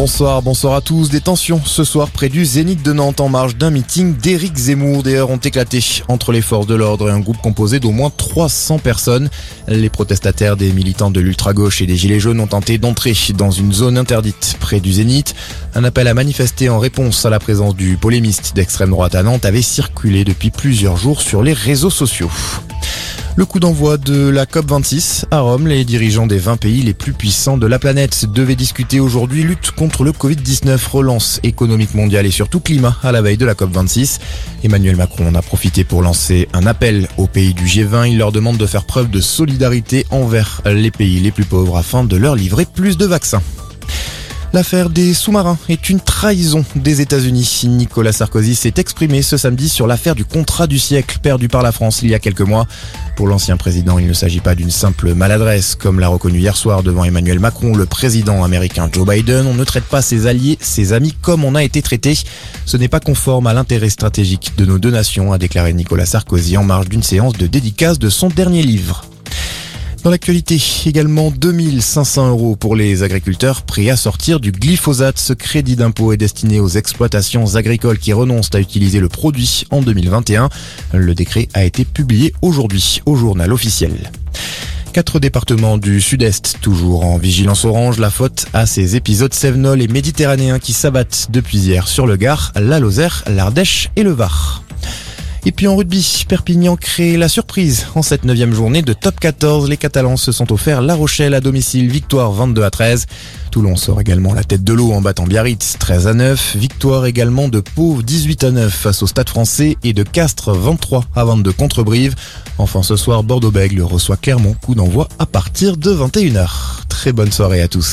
Bonsoir, bonsoir à tous. Des tensions ce soir près du Zénith de Nantes en marge d'un meeting d'Éric Zemmour. Des ont éclaté entre les forces de l'ordre et un groupe composé d'au moins 300 personnes. Les protestataires des militants de l'ultra-gauche et des Gilets jaunes ont tenté d'entrer dans une zone interdite près du Zénith. Un appel à manifester en réponse à la présence du polémiste d'extrême droite à Nantes avait circulé depuis plusieurs jours sur les réseaux sociaux. Le coup d'envoi de la COP26 à Rome, les dirigeants des 20 pays les plus puissants de la planète devaient discuter aujourd'hui lutte contre le Covid-19, relance économique mondiale et surtout climat à la veille de la COP26. Emmanuel Macron en a profité pour lancer un appel aux pays du G20. Il leur demande de faire preuve de solidarité envers les pays les plus pauvres afin de leur livrer plus de vaccins. L'affaire des sous-marins est une trahison des États-Unis. Nicolas Sarkozy s'est exprimé ce samedi sur l'affaire du contrat du siècle perdu par la France il y a quelques mois. Pour l'ancien président, il ne s'agit pas d'une simple maladresse, comme l'a reconnu hier soir devant Emmanuel Macron, le président américain Joe Biden. On ne traite pas ses alliés, ses amis comme on a été traité. Ce n'est pas conforme à l'intérêt stratégique de nos deux nations, a déclaré Nicolas Sarkozy en marge d'une séance de dédicace de son dernier livre. Dans l'actualité, également 2500 euros pour les agriculteurs prêts à sortir du glyphosate. Ce crédit d'impôt est destiné aux exploitations agricoles qui renoncent à utiliser le produit en 2021. Le décret a été publié aujourd'hui au journal officiel. Quatre départements du sud-est, toujours en vigilance orange, la faute à ces épisodes sévenols et méditerranéens qui s'abattent depuis hier sur le Gard, la Lozère, l'Ardèche et le Var. Et puis en rugby, Perpignan crée la surprise. En cette neuvième journée de top 14, les Catalans se sont offerts La Rochelle à domicile, victoire 22 à 13. Toulon sort également la tête de l'eau en battant Biarritz 13 à 9. Victoire également de Pau 18 à 9 face au Stade français et de Castres 23 à 22 contre Brive. Enfin ce soir, Bordeaux-Bègle reçoit Clermont, coup d'envoi à partir de 21h. Très bonne soirée à tous.